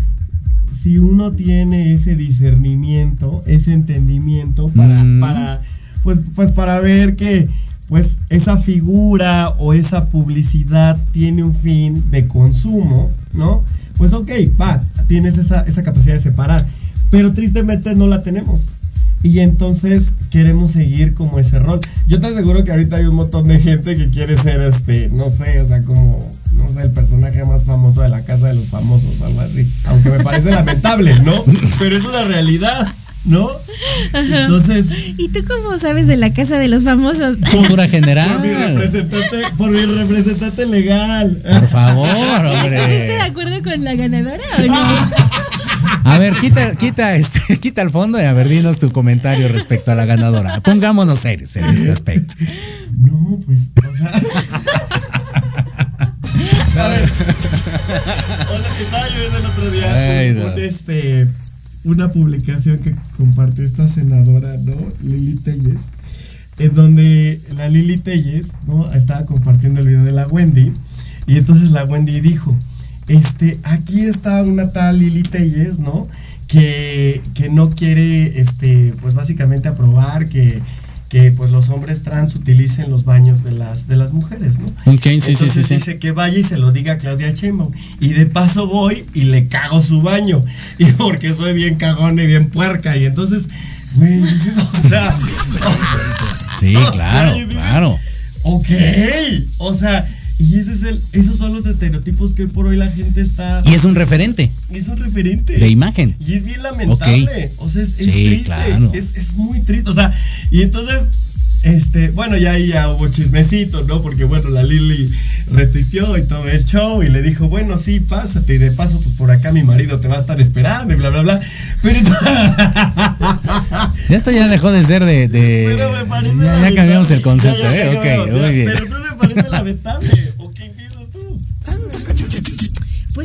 si uno tiene ese discernimiento, ese entendimiento para,
Mm.
para pues, pues para ver que pues esa figura o esa publicidad tiene un fin de consumo, ¿no? Pues ok, va, tienes esa, esa capacidad de separar, pero tristemente no la tenemos. Y entonces queremos seguir como ese rol. Yo te aseguro que ahorita hay un montón de gente que quiere ser este, no sé, o sea, como, no sé, el personaje más famoso de la casa de los famosos algo así. Aunque me parece lamentable, ¿no? Pero es una realidad, ¿no? Entonces,
¿Y tú cómo sabes de la casa de los famosos?
Cultura
por mi
general.
representante, por mi representante legal.
Por favor,
¿Ya estuviste de
hombre.
acuerdo con la ganadora o no?
A ver, quita, quita, este, quita el fondo y a ver, dinos tu comentario respecto a la ganadora. Pongámonos serios en este aspecto.
No, pues, o sea. A ver. Hola, estaba yo viendo el otro día
Ay, no.
un, este, una publicación que compartió esta senadora, ¿no? Lili Telles. En donde la Lili Telles, ¿no? Estaba compartiendo el video de la Wendy. Y entonces la Wendy dijo: Este, aquí está una tal Lili Telles, ¿no? Que, que no quiere, este, pues básicamente aprobar que, que pues los hombres trans utilicen los baños de las, de las mujeres, ¿no?
Ok, sí,
Entonces
sí, sí.
dice que vaya y se lo diga a Claudia Sheinbaum. Y de paso voy y le cago su baño. Y porque soy bien cagón y bien puerca. Y entonces, güey, o sea,
Sí,
o sea,
claro, claro.
Ok, o sea, y ese es el, esos son los estereotipos que hoy por hoy la gente está.
Y es un referente
Es un referente.
de imagen.
Y es bien lamentable. O sea, es, es
Sí,
triste.
claro.
Es, es muy triste. O sea, y entonces, este, bueno, ya ahí ya hubo chismecito, ¿no? Porque bueno, la Lili retuiteó y todo el show y le dijo, bueno, sí, pásate. Y de paso, pues por acá mi marido te va a estar esperando y bla, bla, bla. Pero
Ya esto ya dejó de ser de. de-
Pero me parece
ya, cambiamos el concepto,
Ya, ya
¿eh? Ok, muy bien.
Pero no me parece lamentable.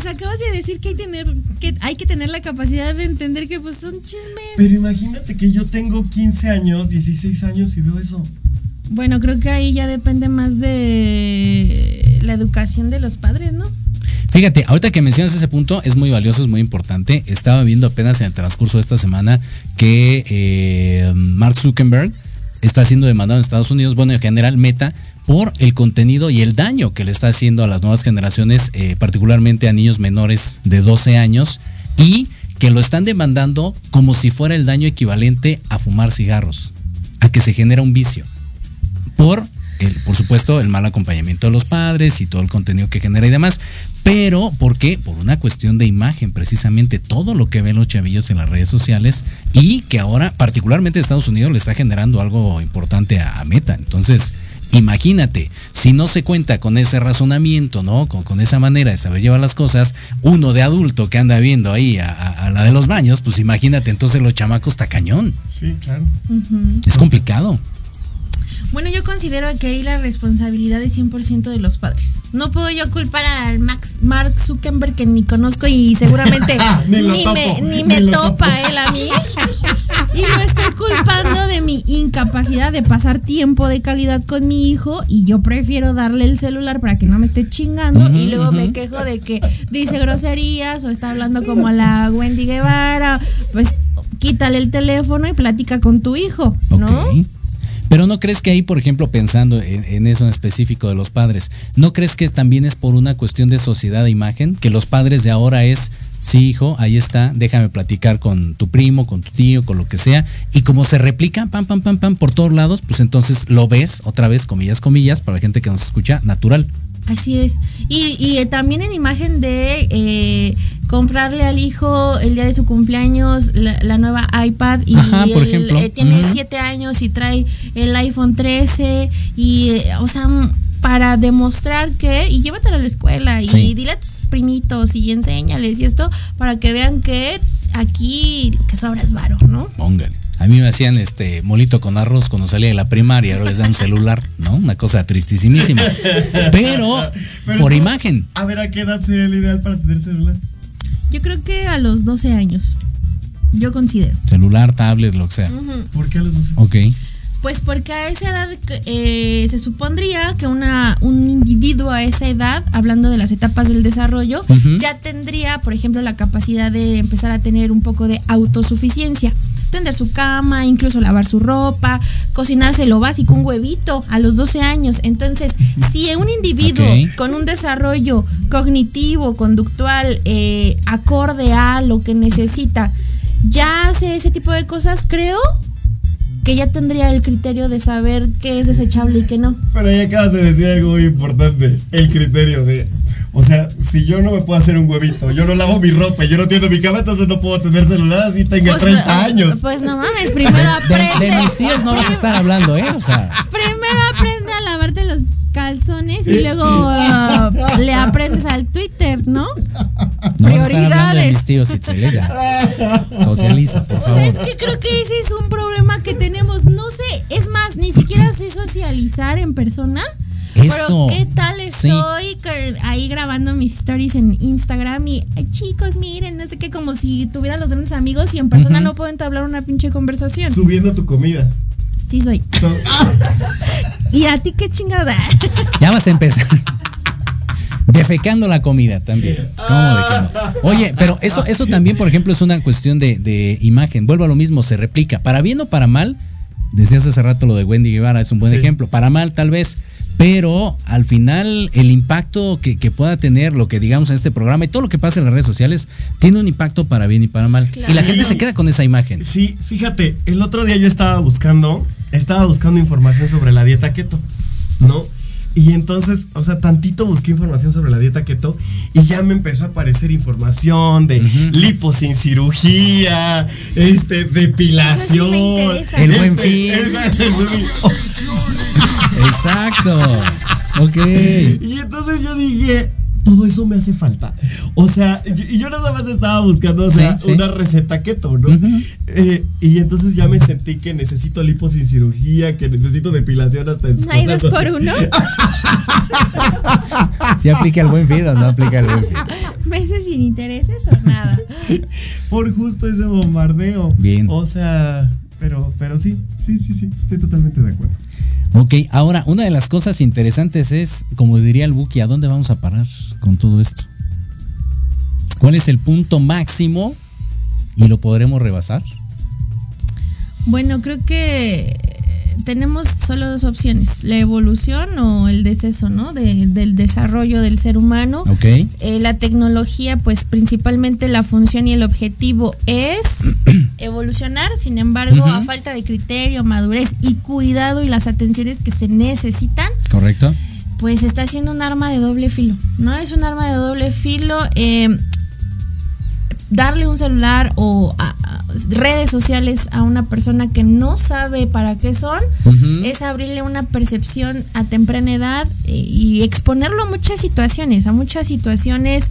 Pues acabas de decir que hay, tener, que hay que tener la capacidad de entender que pues son chismes.
Pero imagínate que yo tengo 15 años, 16 años y veo eso.
Bueno, creo que ahí ya depende más de la educación de los padres, ¿no?
Fíjate, ahorita que mencionas ese punto es muy valioso, es muy importante. Estaba viendo apenas en el transcurso de esta semana que eh, Mark Zuckerberg está siendo demandado en Estados Unidos, bueno, en general Meta, por el contenido y el daño que le está haciendo a las nuevas generaciones, eh, particularmente a niños menores de 12 años, y que lo están demandando como si fuera el daño equivalente a fumar cigarros, a que se genera un vicio por el, por supuesto, el mal acompañamiento de los padres y todo el contenido que genera y demás. Pero, ¿por qué? Por una cuestión de imagen, precisamente todo lo que ven los chavillos en las redes sociales y que ahora, particularmente en Estados Unidos, le está generando algo importante a, a Meta. Entonces, imagínate, si no se cuenta con ese razonamiento, ¿no? Con, con esa manera de saber llevar las cosas, uno de adulto que anda viendo ahí a, a- a la de los baños, pues imagínate, entonces los chamacos está cañón.
Sí, claro.
Es complicado.
Bueno, yo considero que ahí la responsabilidad es 100% de los padres. No puedo yo culpar al Max, Mark Zuckerberg que ni conozco y seguramente
Ni lo
ni,
topo,
me, ni me topa
topo.
él a mí. Y lo estoy culpando de mi incapacidad de pasar tiempo de calidad con mi hijo y yo prefiero darle el celular para que no me esté chingando y luego me quejo de que dice groserías o está hablando como la Wendy Guevara. Pues quítale el teléfono y platica con tu hijo, ¿no?
Ok. Pero no crees que ahí, por ejemplo, pensando en, eso en específico de los padres, ¿no crees que también es por una cuestión de sociedad de imagen? Que los padres de ahora es, sí, hijo, ahí está, déjame platicar con tu primo, con tu tío, con lo que sea. Y como se replica, pam, pam, pam, pam, por todos lados, pues entonces lo ves, otra vez, comillas, comillas, para la gente que nos escucha, natural.
Así es. Y, y eh, también en imagen de eh, comprarle al hijo el día de su cumpleaños la, la nueva iPad y
Ajá, por
él,
ejemplo.
eh, tiene
Ujú.
7 años y trae el iPhone 13 y, eh, o sea, mm, para demostrar que, y llévatelo a la escuela y
Sí.
dile a tus primitos y enséñales y esto para que vean que aquí lo que sobra es varo, ¿no?
Póngale. A mí me hacían este molito con arroz cuando salía de la primaria, ahora les dan un celular, ¿no? Una cosa tristísimísima. Pero, por imagen.
A ver, ¿a qué edad sería el ideal para tener celular?
Yo creo que a los 12 años. Yo considero.
Celular, tablet, lo que sea.
¿Por qué a los 12?
Ok.
Pues porque a esa edad eh, se supondría que una, un individuo a esa edad, hablando de las etapas del desarrollo, ya tendría, por ejemplo, la capacidad de empezar a tener un poco de autosuficiencia. Tender su cama, incluso lavar su ropa, cocinarse lo básico, un huevito a los 12 años. Entonces, si un individuo con un desarrollo cognitivo, conductual, eh, acorde a lo que necesita, ya hace ese tipo de cosas, creo que ya tendría el criterio de saber qué es desechable y qué no.
Pero ahí acabas de decir algo muy importante, el criterio de, o sea, si yo no me puedo hacer un huevito, yo no lavo mi ropa, yo no tiendo mi cama, entonces no puedo tener celular así tenga 30 pues, años.
Pues no mames, primero aprende.
De, mis tíos no vas a estar hablando, ¿eh? O sea.
Primero aprende a lavarte los calzones y luego ah, le aprendes al Twitter, ¿no?
no Prioridades. De mis tíos, Socializa, por favor.
O sea, es que creo que ese es un problema que tenemos. No sé, es más, ni siquiera sé socializar en persona. Eso. Pero qué tal estoy ahí grabando mis stories en Instagram y chicos, miren, no sé qué, como si tuviera los grandes amigos y en persona no puedo entablar una pinche conversación.
Subiendo tu comida.
Sí soy. ¿Y a ti qué chingada?
Ya vas a empezar. Defecando la comida también. Oye, pero eso, eso también, por ejemplo, es una cuestión de, imagen. Vuelvo a lo mismo, se replica. Para bien o para mal, decías hace rato lo de Wendy Guevara, es un buen ejemplo. Para mal, tal vez. Pero al final, el impacto que, pueda tener lo que digamos en este programa y todo lo que pasa en las redes sociales tiene un impacto para bien y para mal. Y la gente se queda con esa imagen.
Sí, fíjate, el otro día yo estaba buscando, estaba buscando información sobre la dieta keto, ¿no? Y entonces, o sea, tantito busqué información sobre la dieta keto y ya me empezó a aparecer información de lipo sin cirugía, este, depilación.
el buen fin. Exacto. Ok.
Y entonces yo dije, todo eso me hace falta. O sea, y yo nada más estaba buscando, o sea, una receta keto, ¿no? Eh, y entonces ya me sentí que necesito lipo sin cirugía, que necesito depilación hasta en
¿No hay dos por uno?
¿Sí aplica el buen o no aplica el buen fin?
¿Meses sin intereses o nada?
Por justo ese bombardeo.
Bien.
O sea, pero, pero sí, sí, sí, sí, estoy totalmente de acuerdo.
Ok, ahora una de las cosas interesantes es, como diría el Buki, ¿a dónde vamos a parar con todo esto? ¿Cuál es el punto máximo y lo podremos rebasar?
Bueno, creo que tenemos solo dos opciones, la evolución o el deceso, ¿no? del desarrollo del ser humano.
Okay.
Eh, la tecnología, pues principalmente la función y el objetivo es evolucionar, sin embargo, a falta de criterio, madurez y cuidado y las atenciones que se necesitan.
Correcto.
Pues está siendo un arma de doble filo, ¿no? Es un arma de doble filo. Eh, darle un celular o redes sociales a una persona que no sabe para qué son, es abrirle una percepción a temprana edad eh, y exponerlo a muchas situaciones, a muchas situaciones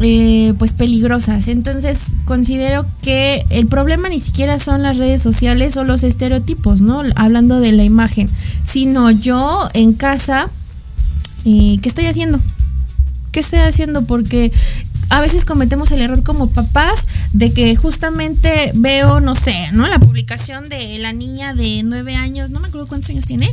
eh, pues peligrosas. Entonces considero que el problema ni siquiera son las redes sociales o los estereotipos, ¿no? Hablando de la imagen, sino yo en casa, eh, ¿qué estoy haciendo? ¿Qué estoy haciendo? Porque a veces cometemos el error como papás de que justamente veo, no sé, ¿no? La publicación de la niña de nueve años, no me acuerdo cuántos años tiene,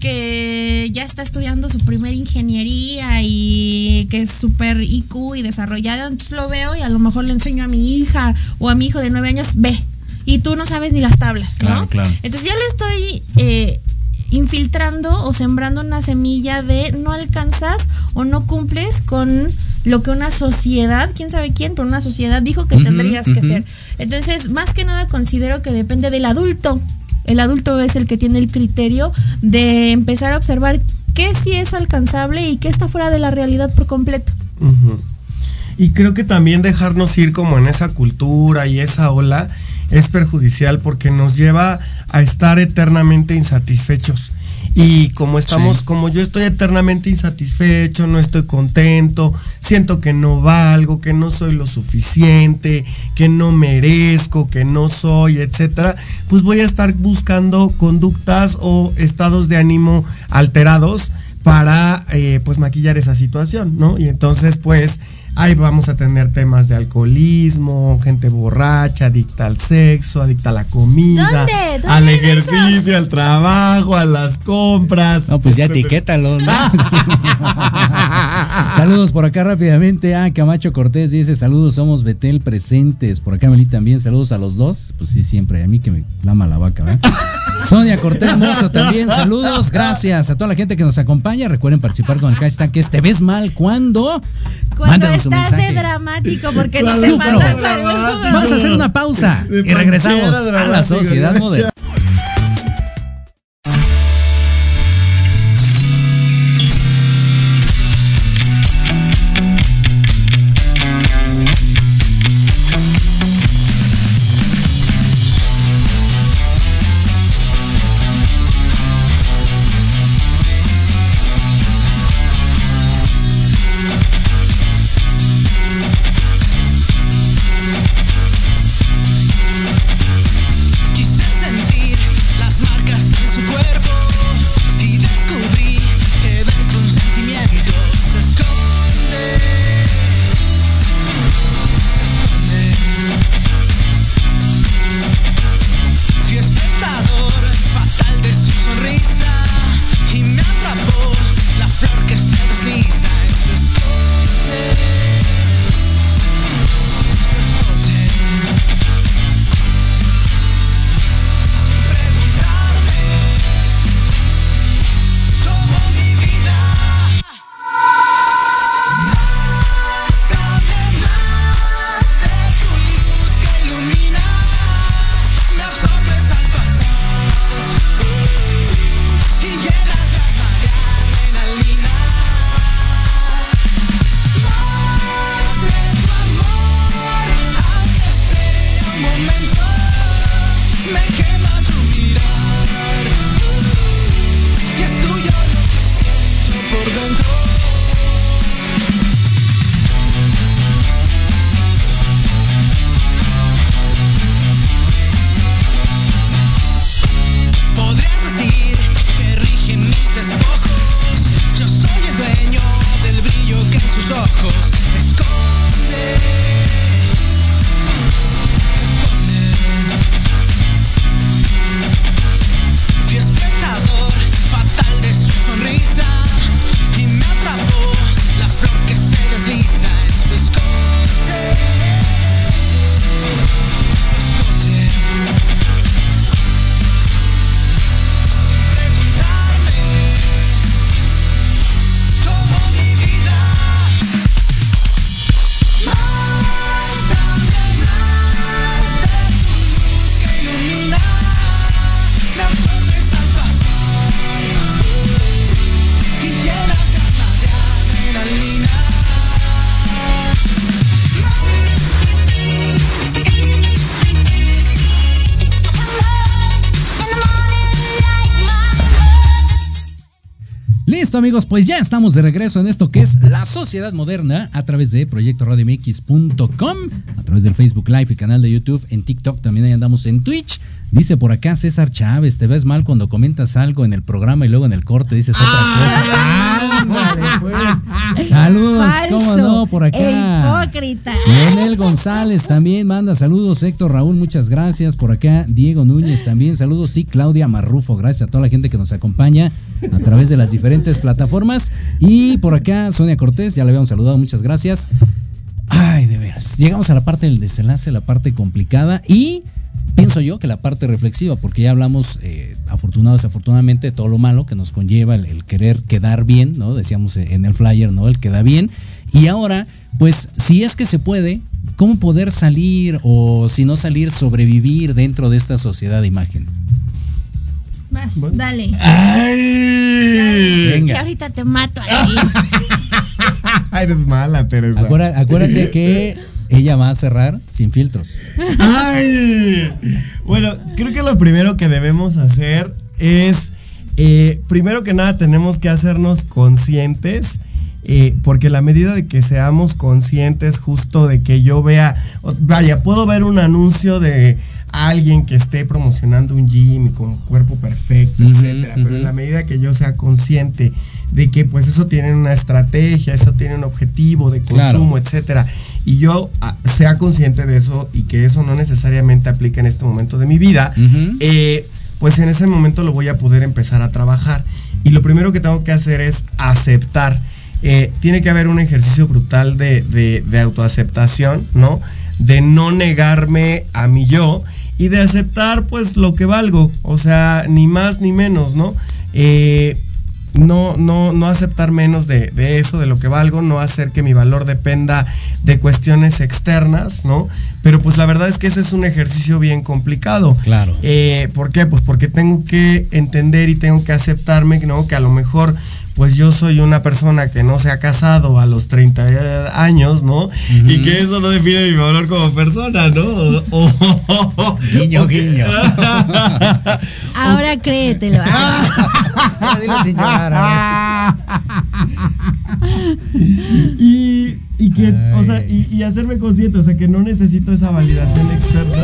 que ya está estudiando su primera ingeniería y que es súper IQ y desarrollada. Entonces lo veo y a lo mejor le enseño a mi hija o a mi hijo de nueve años, ve. Y tú no sabes ni las tablas, ¿no? Entonces ya le estoy eh, infiltrando o sembrando una semilla de no alcanzas o no cumples con lo que una sociedad, quién sabe quién, pero una sociedad dijo que tendrías que hacer. Entonces, más que nada considero que depende del adulto. El adulto es el que tiene el criterio de empezar a observar qué sí es alcanzable y qué está fuera de la realidad por completo.
Y creo que también dejarnos ir como en esa cultura y esa ola es perjudicial porque nos lleva a estar eternamente insatisfechos. y como estamos, como yo estoy eternamente insatisfecho, no estoy contento, siento que no valgo, que no soy lo suficiente, que no merezco, que no soy, etcétera, pues voy a estar buscando conductas o estados de ánimo alterados para eh, pues maquillar esa situación, ¿no? Y entonces pues ahí vamos a tener temas de alcoholismo, gente borracha, adicta al sexo, adicta a la comida, al ejercicio, al trabajo, a las compras.
No, pues ya etiquétalo. saludos por acá rápidamente a Camacho Cortés dice, saludos, somos Betel presentes. Por acá Meli también, saludos a los dos. Pues sí, siempre, a mí que me clama la vaca, ¿verdad? Sonia Cortés Mozo también, saludos, gracias a toda la gente que nos acompaña. Recuerden participar con el hashtag que es Te ves mal cuando.
Cuando estás de dramático porque no te
Vamos a hacer una pausa y regresamos a la sociedad moderna. Amigos, pues ya estamos de regreso en esto que es la sociedad moderna a través de proyectoradiomx.com, a través del Facebook Live y canal de YouTube, en TikTok también ahí andamos en Twitch. Dice por acá César Chávez, te ves mal cuando comentas algo en el programa y luego en el corte dices otra ah, cosa. Pues. Saludos, por acá.
Hipócrita.
Leonel González también manda saludos. Héctor Raúl, muchas gracias. Por acá Diego Núñez también saludos. Sí, Claudia Marrufo, gracias a toda la gente que nos acompaña a través de las diferentes plataformas. Y por acá Sonia Cortés, ya le habíamos saludado, muchas gracias. Ay, de veras. Llegamos a la parte del desenlace, la parte complicada y pienso yo que la parte reflexiva, porque ya hablamos, eh, afortunado desafortunadamente, de todo lo malo que nos conlleva el, querer quedar bien, ¿no? Decíamos en el flyer, ¿no? El queda bien. Y ahora, pues, si es que se puede, ¿cómo poder salir o si no salir, sobrevivir dentro de esta sociedad de imagen?
Vas, dale. Ay. Venga. Que ahorita te mato ahí.
Eres mala, Teresa.
acuérdate que ella va a cerrar sin filtros.
Ay. Bueno, creo que lo primero que debemos hacer es eh, primero que nada tenemos que hacernos conscientes. Eh, porque la medida de que seamos conscientes justo de que yo vea, vaya, puedo ver un anuncio de alguien que esté promocionando un gym con cuerpo perfecto, etcétera, pero en la medida que yo sea consciente de que pues eso tiene una estrategia, eso tiene un objetivo de consumo, etcétera, y yo ah, sea consciente de eso y que eso no necesariamente aplica en este momento de mi vida, eh, pues en ese momento lo voy a poder empezar a trabajar. Y lo primero que tengo que hacer es aceptar. Eh, tiene que haber un ejercicio brutal de, de, autoaceptación, ¿no? De no negarme a mi yo y de aceptar pues lo que valgo, o sea, ni más ni menos, ¿no? Eh, no, no, no aceptar menos de, eso, de lo que valgo, no hacer que mi valor dependa de cuestiones externas, ¿no? Pero pues la verdad es que ese es un ejercicio bien complicado.
Claro.
Eh, ¿Por qué? Pues porque tengo que entender y tengo que aceptarme, ¿no? Que a lo mejor pues yo soy una persona que no se ha casado a los 30 años, ¿no? Y que eso no define mi valor como persona, ¿no?
guiño, guiño.
Ahora créetelo.
y, y que, o sea, y, y hacerme consciente, o sea, que no necesito esa validación externa.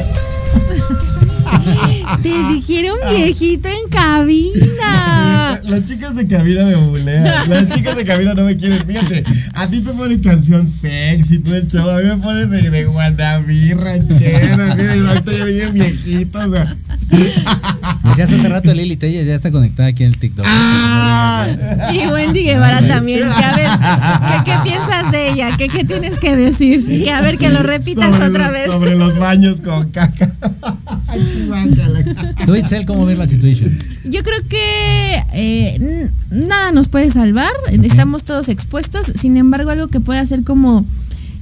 Te dijeron viejito en cabina.
Las chicas de cabina me bulean. Las chicas de cabina no me quieren. Fíjate, a ti te ponen canción sexy, todo el show. A mí me ponen de, de guanabí, ranchero, así de ahorita ya vienen viejitos. O sea.
Decías hace rato Lili Tella ya está conectada aquí en el TikTok.
Ah. Y Wendy Guevara también. Que a ver, ¿qué, piensas de ella? ¿Qué, ¿Qué, tienes que decir? Que a ver, que lo repitas otra vez.
Sobre los baños con caca.
Tú, Itzel, ¿cómo ves la situación?
Yo creo que eh, nada nos puede salvar. Estamos todos expuestos. Sin embargo, algo que puede hacer como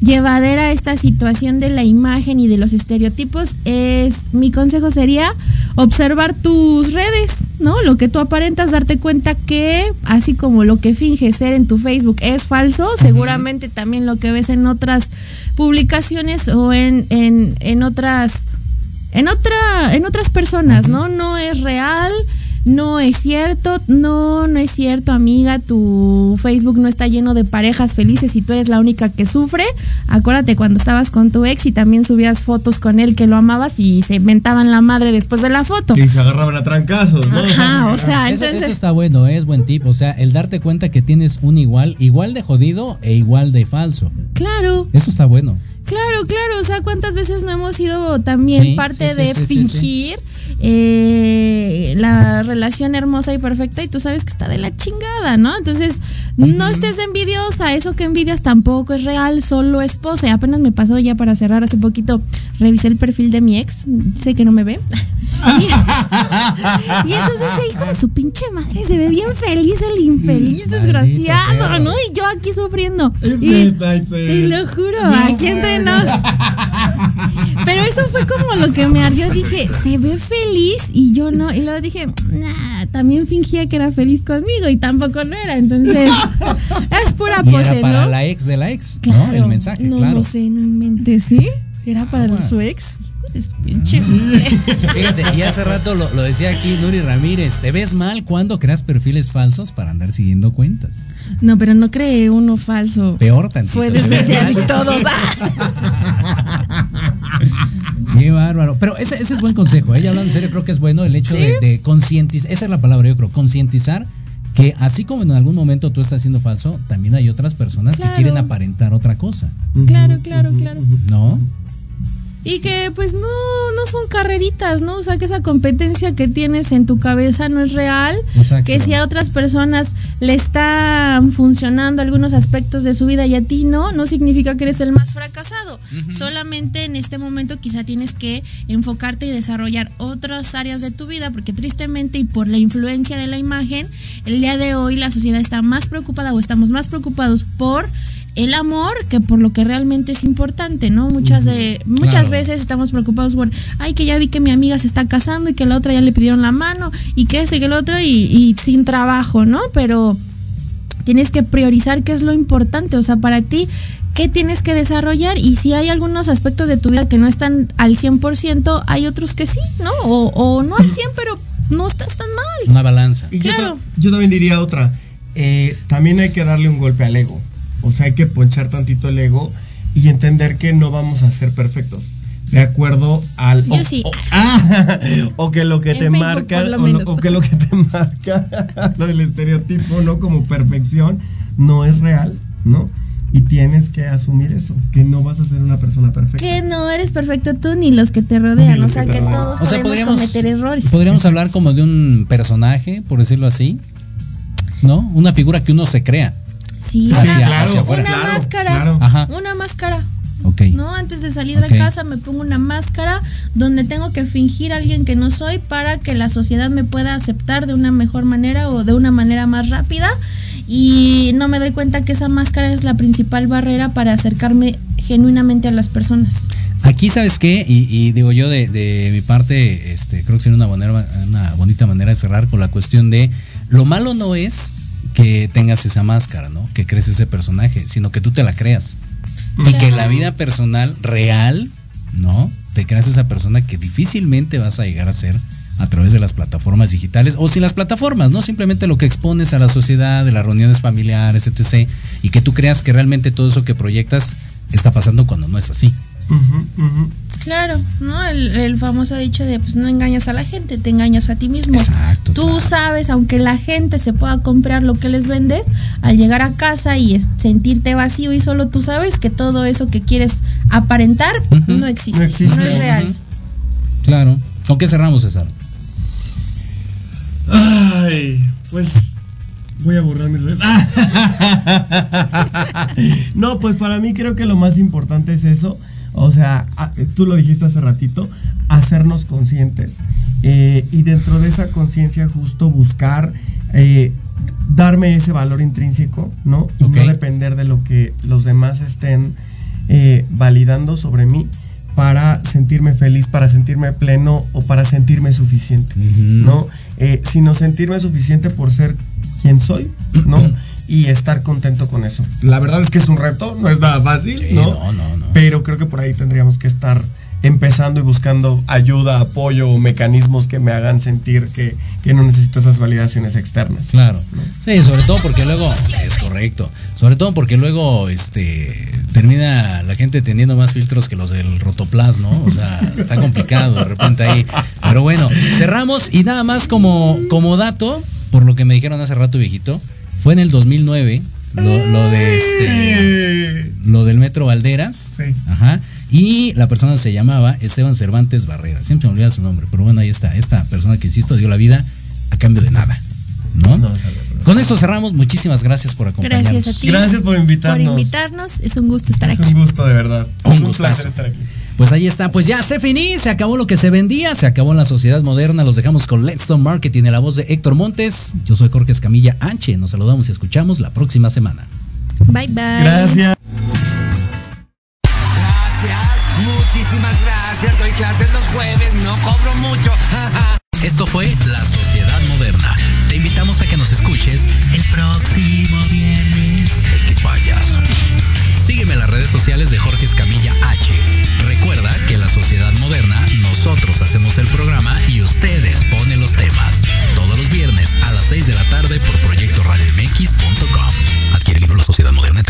llevadera esta situación de la imagen y de los estereotipos es, mi consejo sería observar tus redes, ¿no? Lo que tú aparentas, darte cuenta que así como lo que finge ser en tu Facebook es falso, seguramente también lo que ves en otras publicaciones o en, en, en otras en otra en otras personas, ¿no? No es real no es cierto, no, no es cierto, amiga, tu Facebook no está lleno de parejas felices y tú eres la única que sufre. Acuérdate cuando estabas con tu ex y también subías fotos con él que lo amabas y se inventaban la madre después de la foto.
Y se agarraban a trancazos, ¿no?
Ajá, o sea,
eso, eso está bueno, es buen tip. O sea, el darte cuenta que tienes un igual, igual de jodido e igual de falso.
Claro.
Eso está bueno.
Claro, claro, o sea, cuántas veces no hemos sido también parte de fingir eh, la relación hermosa y perfecta y tú sabes que está de la chingada, ¿no? Entonces, no estés envidiosa, eso que envidias tampoco es real, solo es pose. Apenas me pasó ya para cerrar hace poquito, revisé el perfil de mi ex, sé que no me ve. y, entonces ese hijo de su pinche madre se ve bien feliz, el infeliz, desgraciado, ¿no? Y yo aquí sufriendo. Y, y lo juro, aquí entre nos. Pero eso fue como lo que me ardió. Dije, se ve feliz y yo no. Y luego dije, nah, también fingía que era feliz conmigo y tampoco no era. Entonces, es pura pose,
era para la ex de la ex, ¿no? El mensaje,
no,
claro.
No sé, no inventes, ¿sí? Era para su ex. Pinche
Fíjate, y hace rato lo, decía aquí Nuri Ramírez, ¿te ves mal cuando creas perfiles falsos para andar siguiendo cuentas?
No, pero no creé uno falso.
Peor tantito.
Fue desde y todo.
Qué bárbaro. Pero ese, ese es buen consejo, ¿eh? hablando en serio, creo que es bueno el hecho de, concientizar, esa es la palabra, yo creo, concientizar que así como en algún momento tú estás siendo falso, también hay otras personas que quieren aparentar otra cosa.
Claro, claro, claro.
¿No?
Y que pues no, no son carreritas, ¿no? O sea, que esa competencia que tienes en tu cabeza no es real. Que si a otras personas le están funcionando algunos aspectos de su vida y a ti no, no significa que eres el más fracasado. Solamente en este momento quizá tienes que enfocarte y desarrollar otras áreas de tu vida, porque tristemente y por la influencia de la imagen, el día de hoy la sociedad está más preocupada o estamos más preocupados por el amor que por lo que realmente es importante, ¿no? Muchas de muchas veces estamos preocupados por, ay, que ya vi que mi amiga se está casando y que la otra ya le pidieron la mano y que ese que el otro y, y sin trabajo, ¿no? Pero tienes que priorizar qué es lo importante, o sea, para ti qué tienes que desarrollar y si hay algunos aspectos de tu vida que no están al 100%, hay otros que sí, ¿no? O, o no al 100, pero no estás tan mal.
Una balanza.
Y
Claro.
yo, yo también diría otra. eh, también hay que darle un golpe al ego. O sea, hay que ponchar tantito el ego y entender que no vamos a ser perfectos. De acuerdo al.
Yo
o,
sí.
O, ah, o que lo que
En
te
Facebook,
marca. o, lo- o que lo que te marca. lo del estereotipo, ¿no? Como perfección. No es real, ¿no? Y tienes que asumir eso. Que no vas a ser una persona perfecta.
Que no eres perfecto tú ni los que te rodean. O sea
que
todos
O sea,
podemos
podríamos,
cometer errores.
podríamos hablar como de un personaje, por decirlo así. ¿No? Una figura que uno se crea.
Sí,
Hacia- claro, hacia afuera.
una
claro,
máscara.
claro.
Ajá.
Una máscara.
Ok.
¿no? Antes de salir de casa me pongo una máscara donde tengo que fingir a alguien que no soy para que la sociedad me pueda aceptar de una mejor manera o de una manera más rápida y no me doy cuenta que esa máscara es la principal barrera para acercarme genuinamente a las personas.
Aquí, ¿sabes qué? Y, y digo yo de, de mi parte, este, creo que sería una, manera, una bonita manera de cerrar con la cuestión de lo malo no es que tengas esa máscara, ¿no? Que crees ese personaje, sino que tú te la creas. Y que en la vida personal real, ¿no? Te creas esa persona que difícilmente vas a llegar a ser a través de las plataformas digitales o sin las plataformas, ¿no? Simplemente lo que expones a la sociedad, de las reuniones familiares, etc. Y que tú creas que realmente todo eso que proyectas está pasando cuando no es así.
Claro, ¿no? El, el famoso dicho de pues no engañas a la gente, te engañas a ti mismo.
Exacto,
Tú
claro.
sabes, aunque la gente se pueda comprar lo que les vendes, al llegar a casa y sentirte vacío y solo tú sabes que todo eso que quieres aparentar no existe,
No
no,
existe.
es real.
Claro. ¿Con qué cerramos, César?
Ay, pues voy a borrar mis redes. no, pues para mí creo que lo más importante es eso. O sea, tú lo dijiste hace ratito, hacernos conscientes. Eh, y dentro de esa conciencia justo buscar eh, darme ese valor intrínseco, ¿no? Y no depender de lo que los demás estén eh, validando sobre mí para sentirme feliz, para sentirme pleno o para sentirme suficiente. ¿no? Sino sentirme suficiente por ser quien soy, ¿no? y estar contento con eso. La verdad es que es un reto, no es nada fácil,
Sí,
¿no?
no, no, no.
Pero creo que por ahí tendríamos que estar empezando y buscando ayuda, apoyo o mecanismos que me hagan sentir que, que no necesito esas validaciones externas.
Claro. Sí, sobre todo porque luego es correcto. Sobre todo porque luego este termina la gente teniendo más filtros que los del Rotoplas, ¿no? O sea, está complicado de repente ahí. Pero bueno, cerramos y nada más como como dato, por lo que me dijeron hace rato viejito, fue en el 2009 lo, lo de este lo del Metro Valderas.
Sí.
Ajá. Y la persona se llamaba Esteban Cervantes Barrera. Siempre me olvida su nombre, pero bueno, ahí está. Esta persona que insisto dio la vida a cambio de nada. ¿No?
Sabía,
Con esto cerramos. Muchísimas gracias por acompañarnos.
Gracias a ti.
Gracias por invitarnos.
Por invitarnos, es un gusto estar
Es
aquí.
un gusto, de verdad.
Un
es un
gustazo.
placer estar aquí.
Pues ahí está, pues ya se finí, se acabó lo que se vendía, se acabó la sociedad moderna, los dejamos con Let's Stone Marketing en la voz de Héctor Montes. Yo soy Jorge Escamilla H, nos saludamos y escuchamos la próxima semana.
Bye bye.
Gracias.
Gracias, muchísimas gracias. Doy clases los jueves, no cobro mucho. Esto fue La Sociedad Moderna. Te invitamos a que nos escuches el próximo viernes. ¡Qué payaso! Sígueme en las redes sociales de Jorge Escamilla H. Recuerda que en la sociedad moderna nosotros hacemos el programa y ustedes ponen los temas. Todos los viernes a las 6 de la tarde por proyectoradiomx.com. Adquiere el libro La Sociedad Moderna en